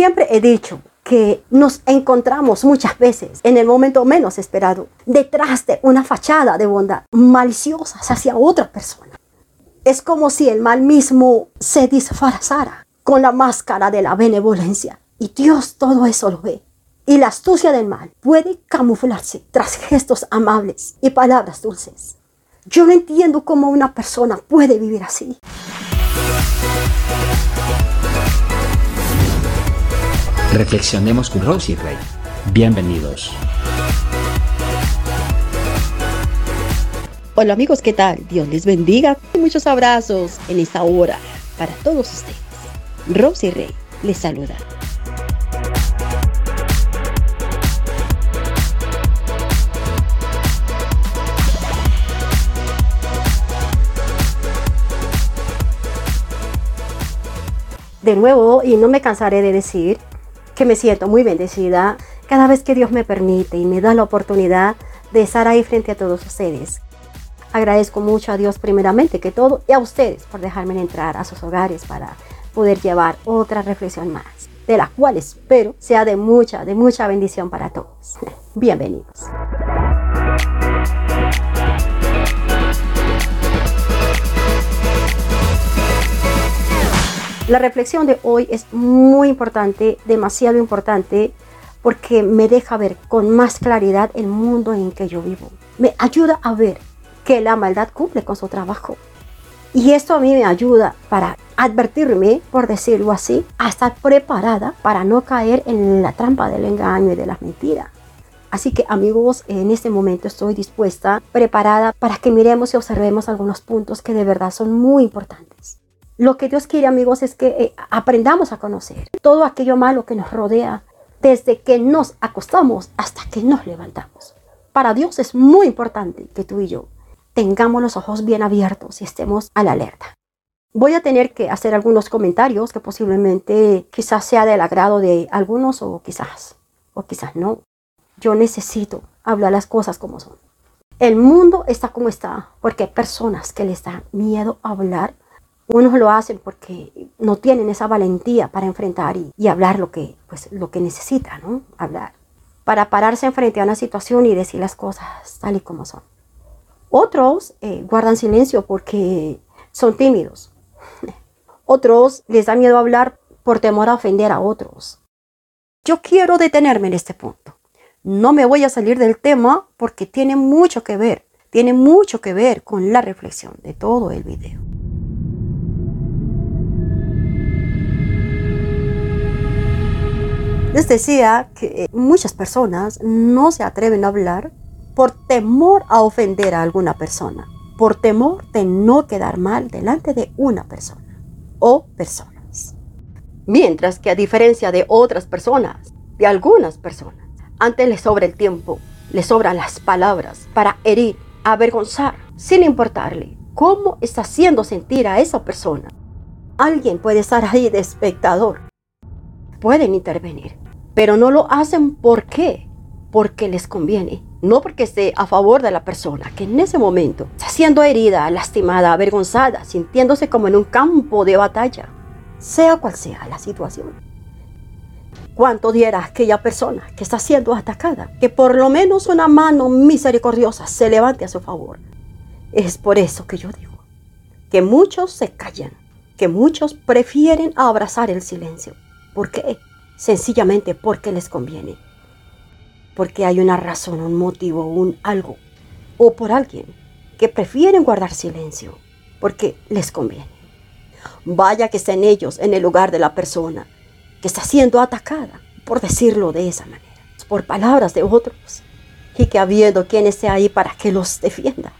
Siempre he dicho que nos encontramos muchas veces en el momento menos esperado, detrás de una fachada de bondad maliciosa hacia otra persona. Es como si el mal mismo se disfrazara con la máscara de la benevolencia. Y Dios todo eso lo ve. Y la astucia del mal puede camuflarse tras gestos amables y palabras dulces. Yo no entiendo cómo una persona puede vivir así. Reflexionemos con Rosy Rey. Bienvenidos. Hola amigos, ¿qué tal? Dios les bendiga y muchos abrazos en esta hora para todos ustedes. Rosy Rey les saluda. De nuevo, y no me cansaré de decir, que me siento muy bendecida cada vez que Dios me permite y me da la oportunidad de estar ahí frente a todos ustedes. Agradezco mucho a Dios primeramente que todo y a ustedes por dejarme entrar a sus hogares para poder llevar otra reflexión más, de la cual espero sea de mucha, de mucha bendición para todos. Bienvenidos. La reflexión de hoy es muy importante, demasiado importante, porque me deja ver con más claridad el mundo en que yo vivo. Me ayuda a ver que la maldad cumple con su trabajo. Y esto a mí me ayuda para advertirme, por decirlo así, a estar preparada para no caer en la trampa del engaño y de las mentiras. Así que amigos, en este momento estoy dispuesta, preparada para que miremos y observemos algunos puntos que de verdad son muy importantes. Lo que Dios quiere, amigos, es que eh, aprendamos a conocer todo aquello malo que nos rodea, desde que nos acostamos hasta que nos levantamos. Para Dios es muy importante que tú y yo tengamos los ojos bien abiertos y estemos a la alerta. Voy a tener que hacer algunos comentarios que posiblemente quizás sea del agrado de algunos o quizás, o quizás no. Yo necesito hablar las cosas como son. El mundo está como está porque hay personas que les da miedo hablar unos lo hacen porque no tienen esa valentía para enfrentar y, hablar lo que, pues, lo que necesitan, ¿no? Hablar. Para pararse frente a una situación y decir las cosas tal y como son. Otros eh, guardan silencio porque son tímidos. Otros les da miedo hablar por temor a ofender a otros. Yo quiero detenerme en este punto. No me voy a salir del tema porque tiene mucho que ver, tiene mucho que ver con la reflexión de todo el video. Les decía que muchas personas no se atreven a hablar por temor a ofender a alguna persona, por temor de no quedar mal delante de una persona o personas. Mientras que a diferencia de otras personas, de algunas personas, antes les sobra el tiempo, les sobran las palabras para herir, avergonzar, sin importarle cómo está haciendo sentir a esa persona. Alguien puede estar ahí de espectador pueden intervenir, pero no lo hacen ¿por? Porque les conviene, no porque esté a favor de la persona que en ese momento está siendo herida, lastimada, avergonzada, sintiéndose como en un campo de batalla, sea cual sea la situación. ¿Cuánto diera aquella persona que está siendo atacada que por lo menos una mano misericordiosa se levante a su favor? Es por eso que yo digo que muchos se callan, que muchos prefieren abrazar el silencio ¿Por qué? Sencillamente porque les conviene. Porque hay una razón, un motivo, un algo. O por alguien que prefieren guardar silencio porque les conviene. Vaya que estén ellos en el lugar de la persona que está siendo atacada, por decirlo de esa manera, por palabras de otros, y que habiendo quien esté ahí para que los defienda,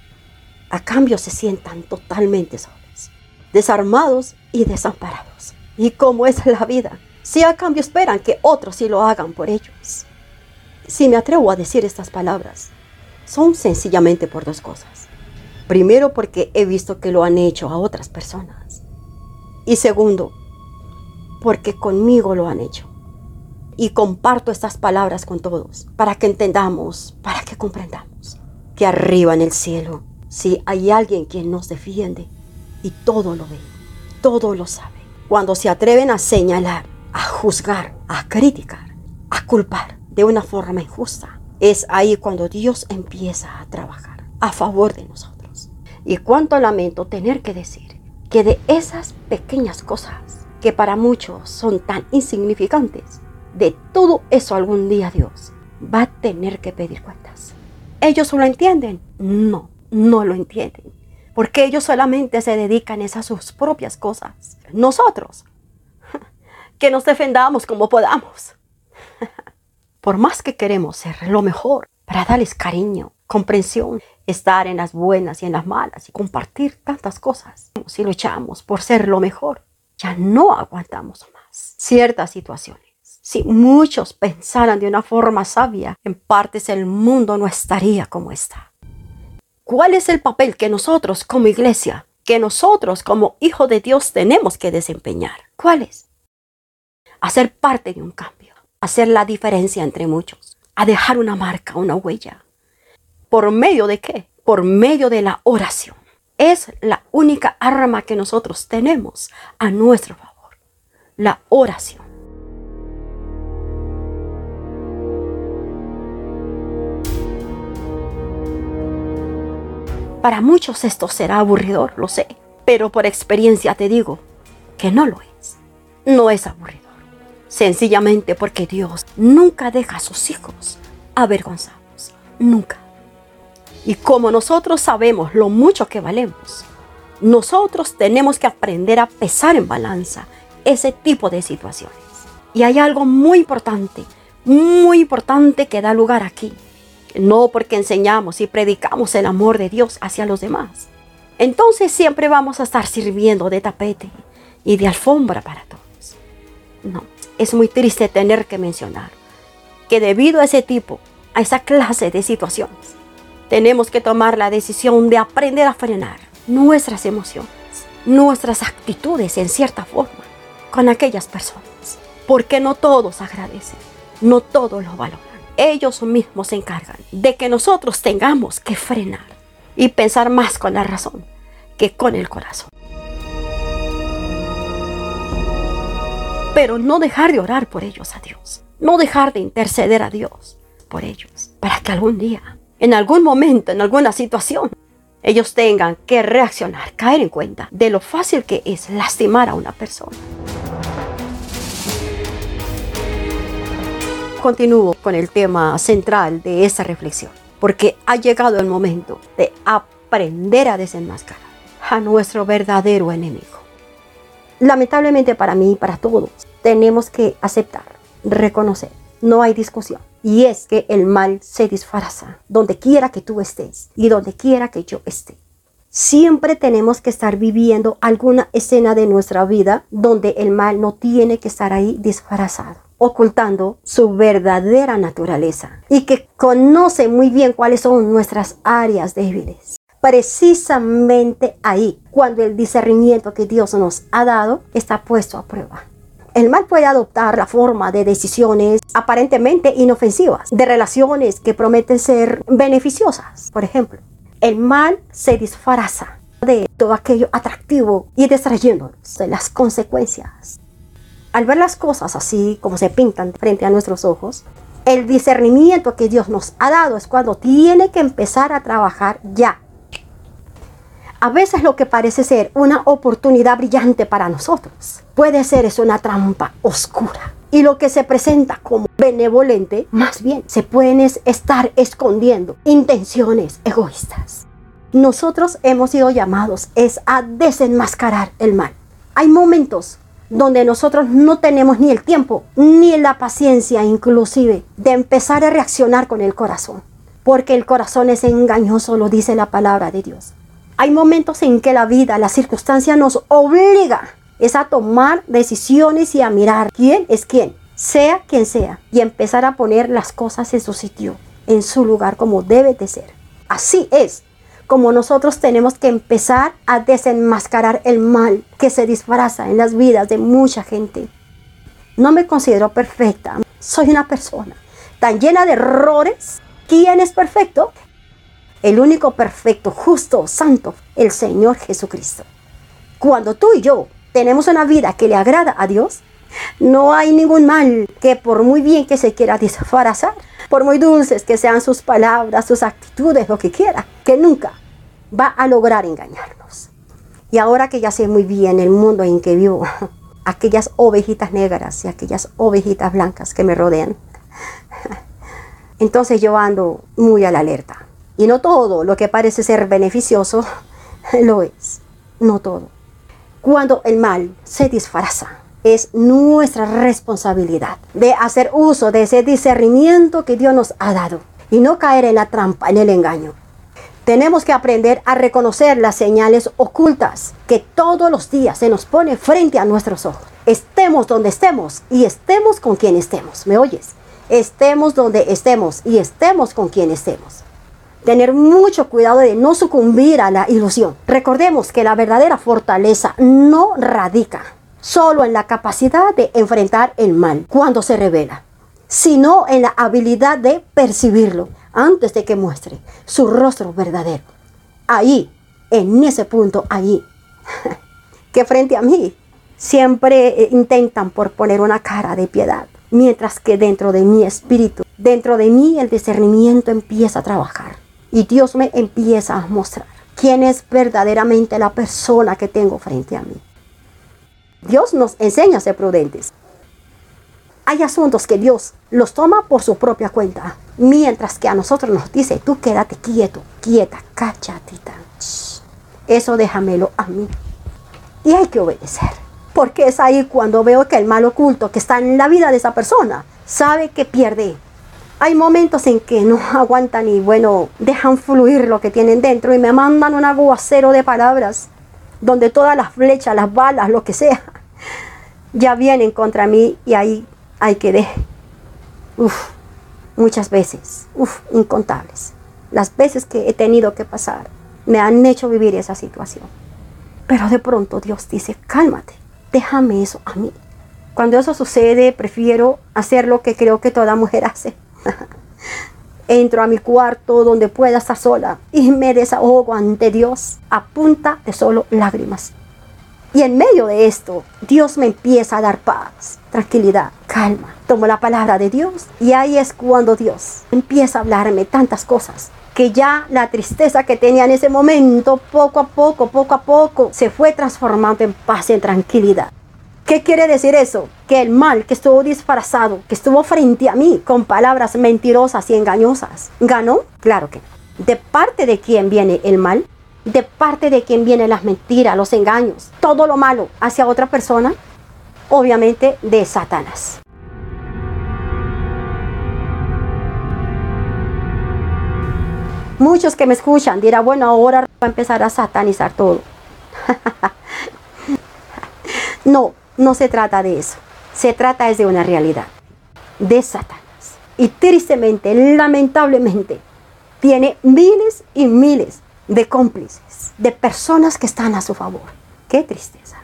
a cambio se sientan totalmente solos, desarmados y desamparados. ¿Y cómo es la vida? Si a cambio esperan que otros sí lo hagan por ellos. Si me atrevo a decir estas palabras, son sencillamente por dos cosas. Primero, porque he visto que lo han hecho a otras personas. Y segundo, porque conmigo lo han hecho. Y comparto estas palabras con todos para que entendamos, para que comprendamos que arriba en el cielo, si hay alguien quien nos defiende y todo lo ve, todo lo sabe. Cuando se atreven a señalar a juzgar, a criticar, a culpar de una forma injusta, es ahí cuando Dios empieza a trabajar a favor de nosotros. Y cuánto lamento tener que decir que de esas pequeñas cosas que para muchos son tan insignificantes, de todo eso algún día Dios va a tener que pedir cuentas. ¿Ellos lo entienden? No, no lo entienden. Porque ellos solamente se dedican a sus propias cosas. Nosotros, que nos defendamos como podamos. Por más que queremos ser lo mejor para darles cariño, comprensión, estar en las buenas y en las malas y compartir tantas cosas. Si luchamos por ser lo mejor, ya no aguantamos más ciertas situaciones. Si muchos pensaran de una forma sabia, en partes el mundo no estaría como está. ¿Cuál es el papel que nosotros como iglesia, que nosotros como hijos de Dios tenemos que desempeñar? ¿Cuál es? Hacer parte de un cambio, hacer la diferencia entre muchos, a dejar una marca, una huella. ¿Por medio de qué? Por medio de la oración. Es la única arma que nosotros tenemos a nuestro favor. La oración. Para muchos esto será aburridor, lo sé, pero por experiencia te digo que no lo es. No es aburridor. Sencillamente porque Dios nunca deja a sus hijos avergonzados. Nunca. Y como nosotros sabemos lo mucho que valemos, nosotros tenemos que aprender a pesar en balanza ese tipo de situaciones. Y hay algo muy importante, muy importante que da lugar aquí no porque enseñamos y predicamos el amor de Dios hacia los demás. Entonces siempre vamos a estar sirviendo de tapete y de alfombra para todos. No, es muy triste tener que mencionar que debido a ese tipo, a esa clase de situaciones, tenemos que tomar la decisión de aprender a frenar nuestras emociones, nuestras actitudes en cierta forma con aquellas personas. Porque no todos agradecen, no todos lo valoran ellos mismos se encargan de que nosotros tengamos que frenar y pensar más con la razón que con el corazón. Pero no dejar de orar por ellos a Dios, no dejar de interceder a Dios por ellos, para que algún día, en algún momento, en alguna situación, ellos tengan que reaccionar, caer en cuenta de lo fácil que es lastimar a una persona. Continúo con el tema central de esta reflexión, porque ha llegado el momento de aprender a desenmascarar a nuestro verdadero enemigo. Lamentablemente para mí y para todos, tenemos que aceptar, reconocer, no hay discusión. Y es que el mal se disfraza donde quiera que tú estés y donde quiera que yo esté. Siempre tenemos que estar viviendo alguna escena de nuestra vida donde el mal no tiene que estar ahí disfrazado ocultando su verdadera naturaleza y que conoce muy bien cuáles son nuestras áreas débiles. Precisamente ahí, cuando el discernimiento que Dios nos ha dado está puesto a prueba. El mal puede adoptar la forma de decisiones aparentemente inofensivas, de relaciones que prometen ser beneficiosas. Por ejemplo, el mal se disfraza de todo aquello atractivo y distrayéndonos de las consecuencias al ver las cosas así como se pintan frente a nuestros ojos, el discernimiento que Dios nos ha dado es cuando tiene que empezar a trabajar ya. A veces lo que parece ser una oportunidad brillante para nosotros puede ser es una trampa oscura. Y lo que se presenta como benevolente, más bien se pueden estar escondiendo intenciones egoístas. Nosotros hemos sido llamados es a desenmascarar el mal. Hay momentos donde nosotros no tenemos ni el tiempo ni la paciencia inclusive de empezar a reaccionar con el corazón, porque el corazón es engañoso, lo dice la palabra de Dios. Hay momentos en que la vida, la circunstancia nos obliga es a tomar decisiones y a mirar quién es quién, sea quien sea, y empezar a poner las cosas en su sitio, en su lugar como debe de ser. Así es como nosotros tenemos que empezar a desenmascarar el mal que se disfraza en las vidas de mucha gente. No me considero perfecta, soy una persona tan llena de errores. ¿Quién es perfecto? El único perfecto, justo, santo, el Señor Jesucristo. Cuando tú y yo tenemos una vida que le agrada a Dios, No hay ningún mal que por muy bien que se quiera disfrazar, por muy dulces que sean sus palabras, sus actitudes, lo que quiera, que nunca va a lograr engañarnos. Y ahora que ya sé muy bien el mundo en que vivo, aquellas ovejitas negras y aquellas ovejitas blancas que me rodean, entonces yo ando muy a la alerta. Y no todo lo que parece ser beneficioso lo es. No todo. Cuando el mal se disfraza, es nuestra responsabilidad de hacer uso de ese discernimiento que Dios nos ha dado y no caer en la trampa, en el engaño. Tenemos que aprender a reconocer las señales ocultas que todos los días se nos pone frente a nuestros ojos. Estemos donde estemos y estemos con quien estemos. ¿Me oyes? Estemos donde estemos y estemos con quien estemos. Tener mucho cuidado de no sucumbir a la ilusión. Recordemos que la verdadera fortaleza no radica solo en la capacidad de enfrentar el mal cuando se revela, sino en la habilidad de percibirlo antes de que muestre su rostro verdadero. Ahí, en ese punto, allí, que frente a mí siempre eh, intentan por poner una cara de piedad, mientras que dentro de mi espíritu, dentro de mí el discernimiento empieza a trabajar y Dios me empieza a mostrar quién es verdaderamente la persona que tengo frente a mí. Dios nos enseña a ser prudentes. Hay asuntos que Dios los toma por su propia cuenta, mientras que a nosotros nos dice, tú quédate quieto, quieta, cachatita. Eso déjamelo a mí. Y hay que obedecer. Porque es ahí cuando veo que el mal oculto que está en la vida de esa persona sabe que pierde. Hay momentos en que no aguantan y bueno, dejan fluir lo que tienen dentro y me mandan un aguacero de palabras donde todas las flechas, las balas, lo que sea, ya vienen contra mí y ahí hay que de, uf, muchas veces, incontables. Las veces que he tenido que pasar me han hecho vivir esa situación. Pero de pronto Dios dice, cálmate, déjame eso a mí. Cuando eso sucede, prefiero hacer lo que creo que toda mujer hace. entro a mi cuarto donde pueda estar sola y me desahogo ante Dios a punta de solo lágrimas. Y en medio de esto, Dios me empieza a dar paz, tranquilidad, calma. Tomo la palabra de Dios y ahí es cuando Dios empieza a hablarme tantas cosas que ya la tristeza que tenía en ese momento, poco a poco, poco a poco, se fue transformando en paz, en tranquilidad. ¿Qué quiere decir eso? Que el mal que estuvo disfrazado, que estuvo frente a mí con palabras mentirosas y engañosas, ¿ganó? Claro que no. ¿De parte de quién viene el mal? ¿De parte de quién vienen las mentiras, los engaños, todo lo malo hacia otra persona? Obviamente de Satanás. Muchos que me escuchan dirán, bueno, ahora va a empezar a satanizar todo. no, no se trata de eso. Se trata es de una realidad, de Satanás. Y tristemente, lamentablemente, tiene miles y miles de cómplices, de personas que están a su favor. Qué tristeza.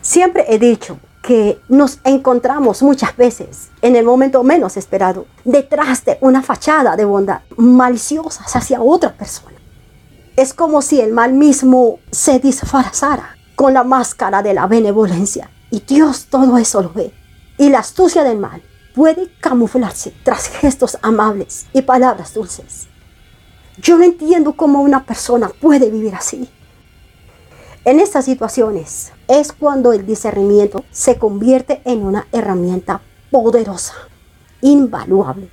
Siempre he dicho que nos encontramos muchas veces en el momento menos esperado, detrás de una fachada de bondad, maliciosa hacia otra persona. Es como si el mal mismo se disfrazara con la máscara de la benevolencia y Dios todo eso lo ve. Y la astucia del mal puede camuflarse tras gestos amables y palabras dulces. Yo no entiendo cómo una persona puede vivir así. En estas situaciones es cuando el discernimiento se convierte en una herramienta poderosa, invaluable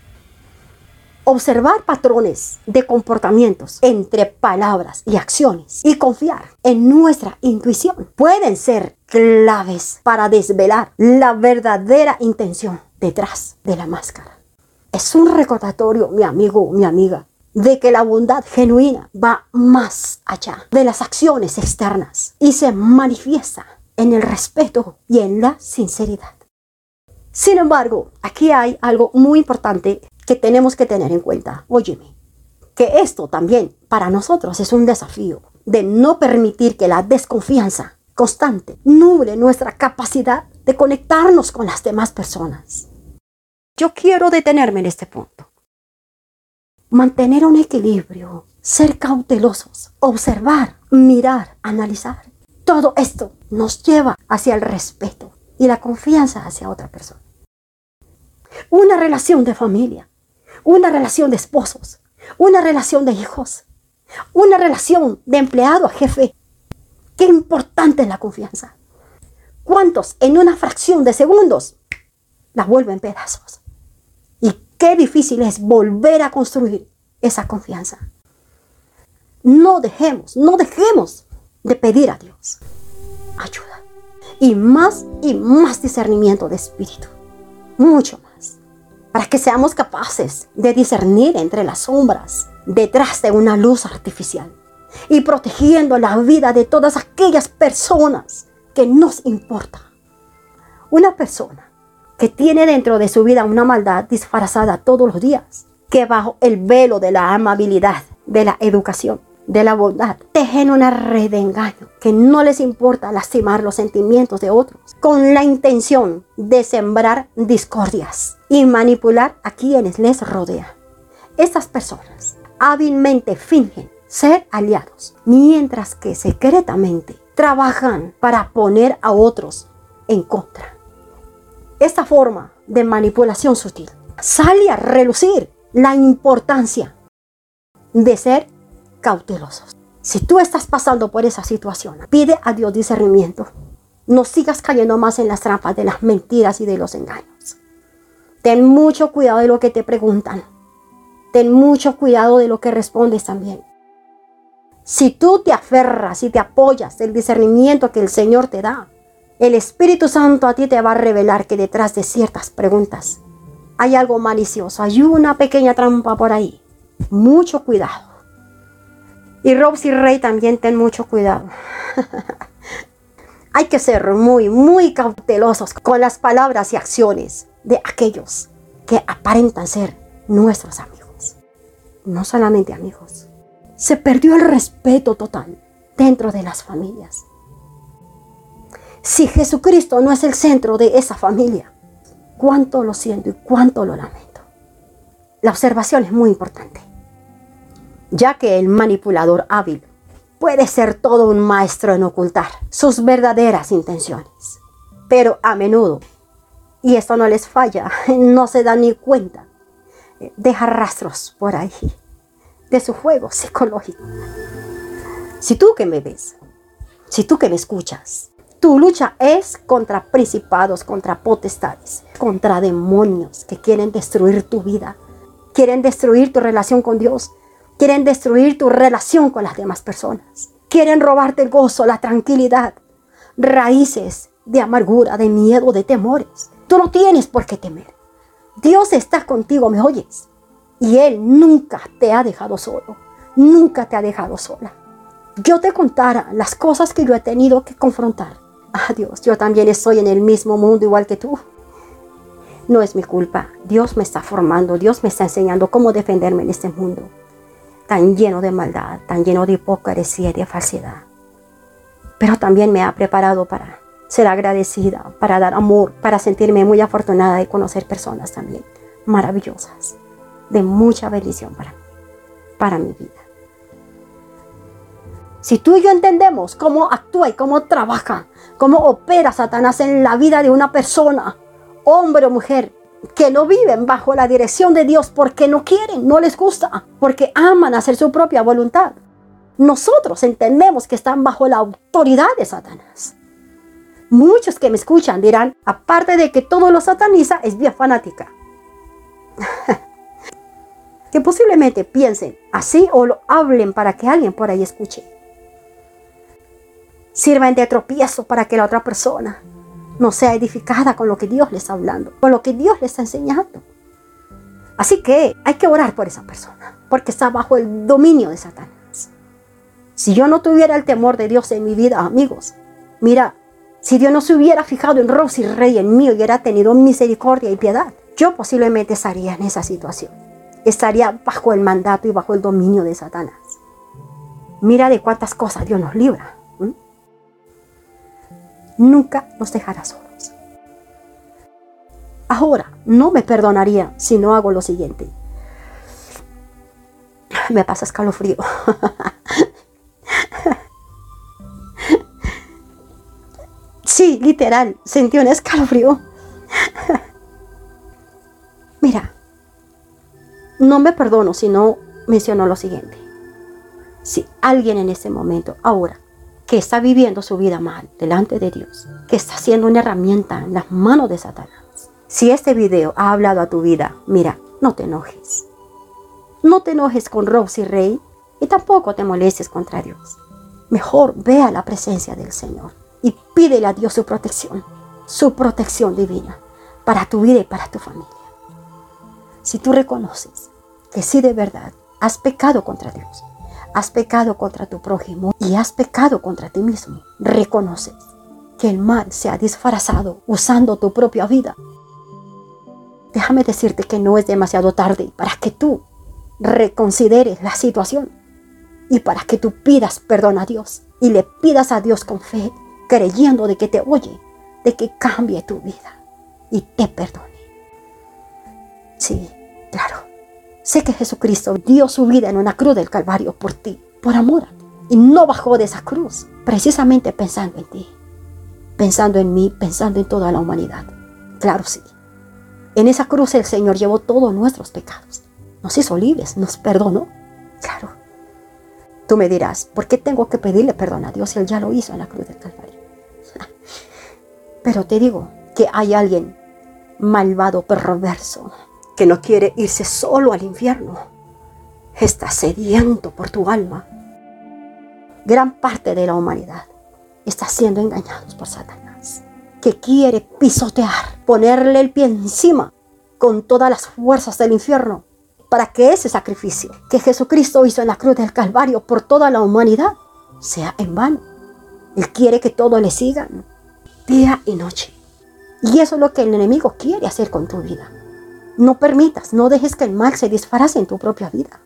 observar patrones de comportamientos entre palabras y acciones y confiar en nuestra intuición pueden ser claves para desvelar la verdadera intención detrás de la máscara. Es un recordatorio, mi amigo, mi amiga, de que la bondad genuina va más allá de las acciones externas y se manifiesta en el respeto y en la sinceridad. Sin embargo, aquí hay algo muy importante que tenemos que tener en cuenta. Óyeme, que esto también para nosotros es un desafío de no permitir que la desconfianza constante nuble nuestra capacidad de conectarnos con las demás personas. Yo quiero detenerme en este punto. Mantener un equilibrio, ser cautelosos, observar, mirar, analizar. Todo esto nos lleva hacia el respeto, y la confianza hacia otra persona. Una relación de familia, una relación de esposos, una relación de hijos, una relación de empleado a jefe. Qué importante es la confianza. ¿Cuántos en una fracción de segundos la vuelven pedazos? Y qué difícil es volver a construir esa confianza. No dejemos, no dejemos de pedir a Dios ayuda. Y más y más discernimiento de espíritu. Mucho más. Para que seamos capaces de discernir entre las sombras detrás de una luz artificial. Y protegiendo la vida de todas aquellas personas que nos importa. Una persona que tiene dentro de su vida una maldad disfrazada todos los días, que bajo el velo de la amabilidad, de la educación, de la bondad, tejen una red de engaño que no les importa lastimar los sentimientos de otros, con la intención de sembrar discordias y manipular a quienes les rodean. Estas personas hábilmente fingen ser aliados, mientras que secretamente trabajan para poner a otros en contra. Esta forma de manipulación sutil sale a relucir la importancia de ser cautelosos. Si tú estás pasando por esa situación, pide a Dios discernimiento. No sigas cayendo más en las trampas de las mentiras y de los engaños. Ten mucho cuidado de lo que te preguntan. Ten mucho cuidado de lo que respondes también. Si tú te aferras y te apoyas del discernimiento que el Señor te da, el Espíritu Santo a ti te va a revelar que detrás de ciertas preguntas hay algo malicioso, hay una pequeña trampa por ahí. Mucho cuidado. Y Robsy Rey también ten mucho cuidado. Hay que ser muy, muy cautelosos con las palabras y acciones de aquellos que aparentan ser nuestros amigos. No solamente amigos. Se perdió el respeto total dentro de las familias. Si Jesucristo no es el centro de esa familia, cuánto lo siento y cuánto lo lamento. La observación es muy importante ya que el manipulador hábil puede ser todo un maestro en ocultar sus verdaderas intenciones. Pero a menudo, y esto no les falla, no se dan ni cuenta, deja rastros por ahí de su juego psicológico. Si tú que me ves, si tú que me escuchas, tu lucha es contra principados, contra potestades, contra demonios que quieren destruir tu vida, quieren destruir tu relación con Dios, Quieren destruir tu relación con las demás personas. Quieren robarte el gozo, la tranquilidad, raíces de amargura, de miedo, de temores. Tú no tienes por qué temer. Dios está contigo, ¿me oyes? Y Él nunca te ha dejado solo, nunca te ha dejado sola. Yo te contara las cosas que yo he tenido que confrontar. Ah, Dios, yo también estoy en el mismo mundo igual que tú. No es mi culpa. Dios me está formando, Dios me está enseñando cómo defenderme en este mundo tan lleno de maldad, tan lleno de hipocresía y de falsedad. Pero también me ha preparado para ser agradecida, para dar amor, para sentirme muy afortunada de conocer personas también maravillosas, de mucha bendición para mí, para mi vida. Si tú y yo entendemos cómo actúa y cómo trabaja, cómo opera Satanás en la vida de una persona, hombre o mujer, que no viven bajo la dirección de Dios porque no quieren, no les gusta, porque aman hacer su propia voluntad. Nosotros entendemos que están bajo la autoridad de Satanás. Muchos que me escuchan dirán, aparte de que todo lo sataniza, es vía fanática. que posiblemente piensen así o lo hablen para que alguien por ahí escuche. Sirvan de tropiezo para que la otra persona no sea edificada con lo que Dios le está hablando, con lo que Dios le está enseñando. Así que hay que orar por esa persona, porque está bajo el dominio de Satanás. Si yo no tuviera el temor de Dios en mi vida, amigos, mira, si Dios no se hubiera fijado en Rosy Rey, en mí, hubiera tenido misericordia y piedad, yo posiblemente estaría en esa situación. Estaría bajo el mandato y bajo el dominio de Satanás. Mira de cuántas cosas Dios nos libra nunca nos dejará solos. Ahora, no me perdonaría si no hago lo siguiente. Me pasa escalofrío. Sí, literal, sentí un escalofrío. Mira, no me perdono si no menciono lo siguiente. Si alguien en este momento, ahora, que está viviendo su vida mal delante de Dios, que está siendo una herramienta en las manos de Satanás, si este video ha hablado a tu vida, mira, no te enojes. No te enojes con Rosy Rey y tampoco te molestes contra Dios. Mejor ve a la presencia del Señor y pídele a Dios su protección, su protección divina para tu vida y para tu familia. Si tú reconoces que sí de verdad has pecado contra Dios, has pecado contra tu prójimo y has pecado contra ti mismo, reconoces que el mal se ha disfrazado usando tu propia vida. Déjame decirte que no es demasiado tarde para que tú reconsideres la situación y para que tú pidas perdón a Dios y le pidas a Dios con fe, creyendo de que te oye, de que cambie tu vida y te perdone. Sí, claro. Sé que Jesucristo dio su vida en una cruz del Calvario por ti, por amor Y no bajó de esa cruz, precisamente pensando en ti, pensando en mí, pensando en toda la humanidad. Claro, sí. En esa cruz el Señor llevó todos nuestros pecados. Nos hizo libres, nos perdonó. Claro. Tú me dirás, ¿por qué tengo que pedirle perdón a Dios si Él ya lo hizo en la cruz del Calvario? Pero te digo que hay alguien malvado, perverso, que no quiere irse solo al infierno. Está sediento por tu alma. Gran parte de la humanidad está siendo engañados por Satanás, que quiere pisotear, ponerle el pie encima con todas las fuerzas del infierno para que ese sacrificio que Jesucristo hizo en la cruz del Calvario por toda la humanidad sea en vano. Él quiere que todos le sigan día y noche. Y eso es lo que el enemigo quiere hacer con tu vida. No permitas, no dejes que el mal se disfrace en tu propia vida.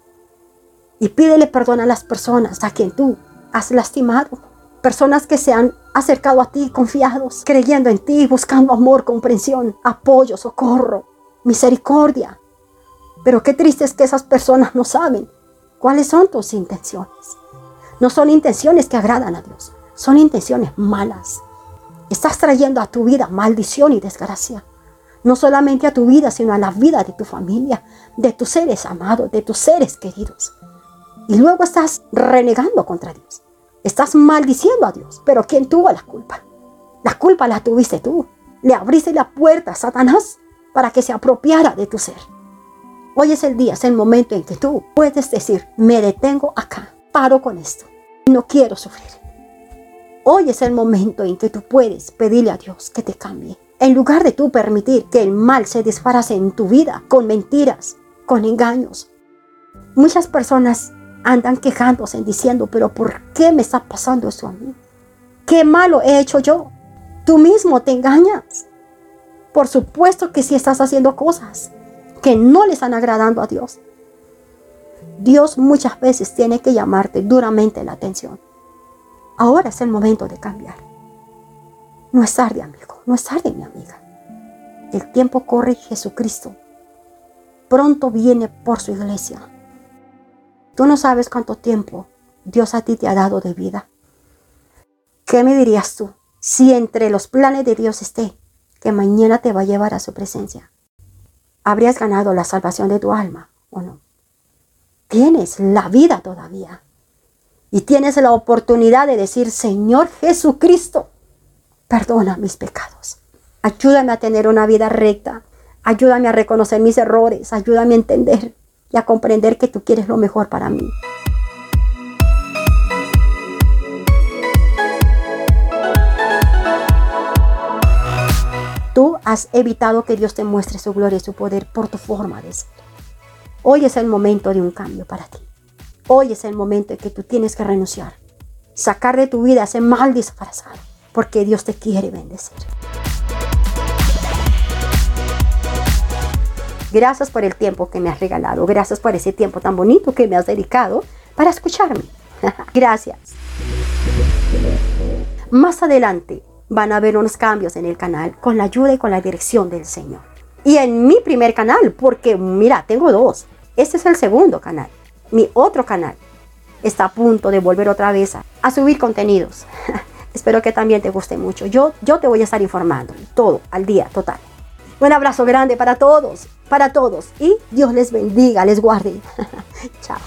Y pídele perdón a las personas a quien tú has lastimado. Personas que se han acercado a ti confiados, creyendo en ti, buscando amor, comprensión, apoyo, socorro, misericordia. Pero qué triste es que esas personas no saben cuáles son tus intenciones. No son intenciones que agradan a Dios, son intenciones malas. Estás trayendo a tu vida maldición y desgracia. No solamente a tu vida, sino a la vida de tu familia, de tus seres amados, de tus seres queridos. Y luego estás renegando contra Dios. Estás maldiciendo a Dios. Pero ¿quién tuvo la culpa? La culpa la tuviste tú. Le abriste la puerta a Satanás para que se apropiara de tu ser. Hoy es el día, es el momento en que tú puedes decir, me detengo acá, paro con esto, no quiero sufrir. Hoy es el momento en que tú puedes pedirle a Dios que te cambie. En lugar de tú permitir que el mal se disfrace en tu vida con mentiras, con engaños. Muchas personas andan quejándose diciendo, pero ¿por qué me está pasando eso a mí? ¿Qué malo he hecho yo? Tú mismo te engañas. Por supuesto que si estás haciendo cosas que no le están agradando a Dios. Dios muchas veces tiene que llamarte duramente la atención. Ahora es el momento de cambiar. No es tarde, amigo, no es tarde, mi amiga. El tiempo corre Jesucristo. Pronto viene por su iglesia. Tú no sabes cuánto tiempo Dios a ti te ha dado de vida. ¿Qué me dirías tú si entre los planes de Dios esté que mañana te va a llevar a su presencia? habrías ganado la salvación de tu alma o no. Tienes la vida todavía. Y tienes la oportunidad de decir, Señor Jesucristo, perdona mis pecados. Ayúdame a tener una vida recta. Ayúdame a reconocer mis errores. Ayúdame a entender y a comprender que tú quieres lo mejor para mí. Tú has evitado que Dios te muestre su gloria y su poder por tu forma de ser. Hoy es el momento de un cambio para ti. Hoy es el momento en que tú tienes que renunciar. Sacar de tu vida ese mal disfrazado. Porque Dios te quiere bendecir. Gracias por el tiempo que me has regalado. Gracias por ese tiempo tan bonito que me has dedicado para escucharme. Gracias. Más adelante van a haber unos cambios en el canal con la ayuda y con la dirección del Señor. Y en mi primer canal, porque mira, tengo dos. Este es el segundo canal. Mi otro canal está a punto de volver otra vez a, subir contenidos. Espero que también te guste mucho. Yo, yo te voy a estar informando todo al día, total. Un abrazo grande para todos, para todos. Y Dios les bendiga, les guarde. Chao.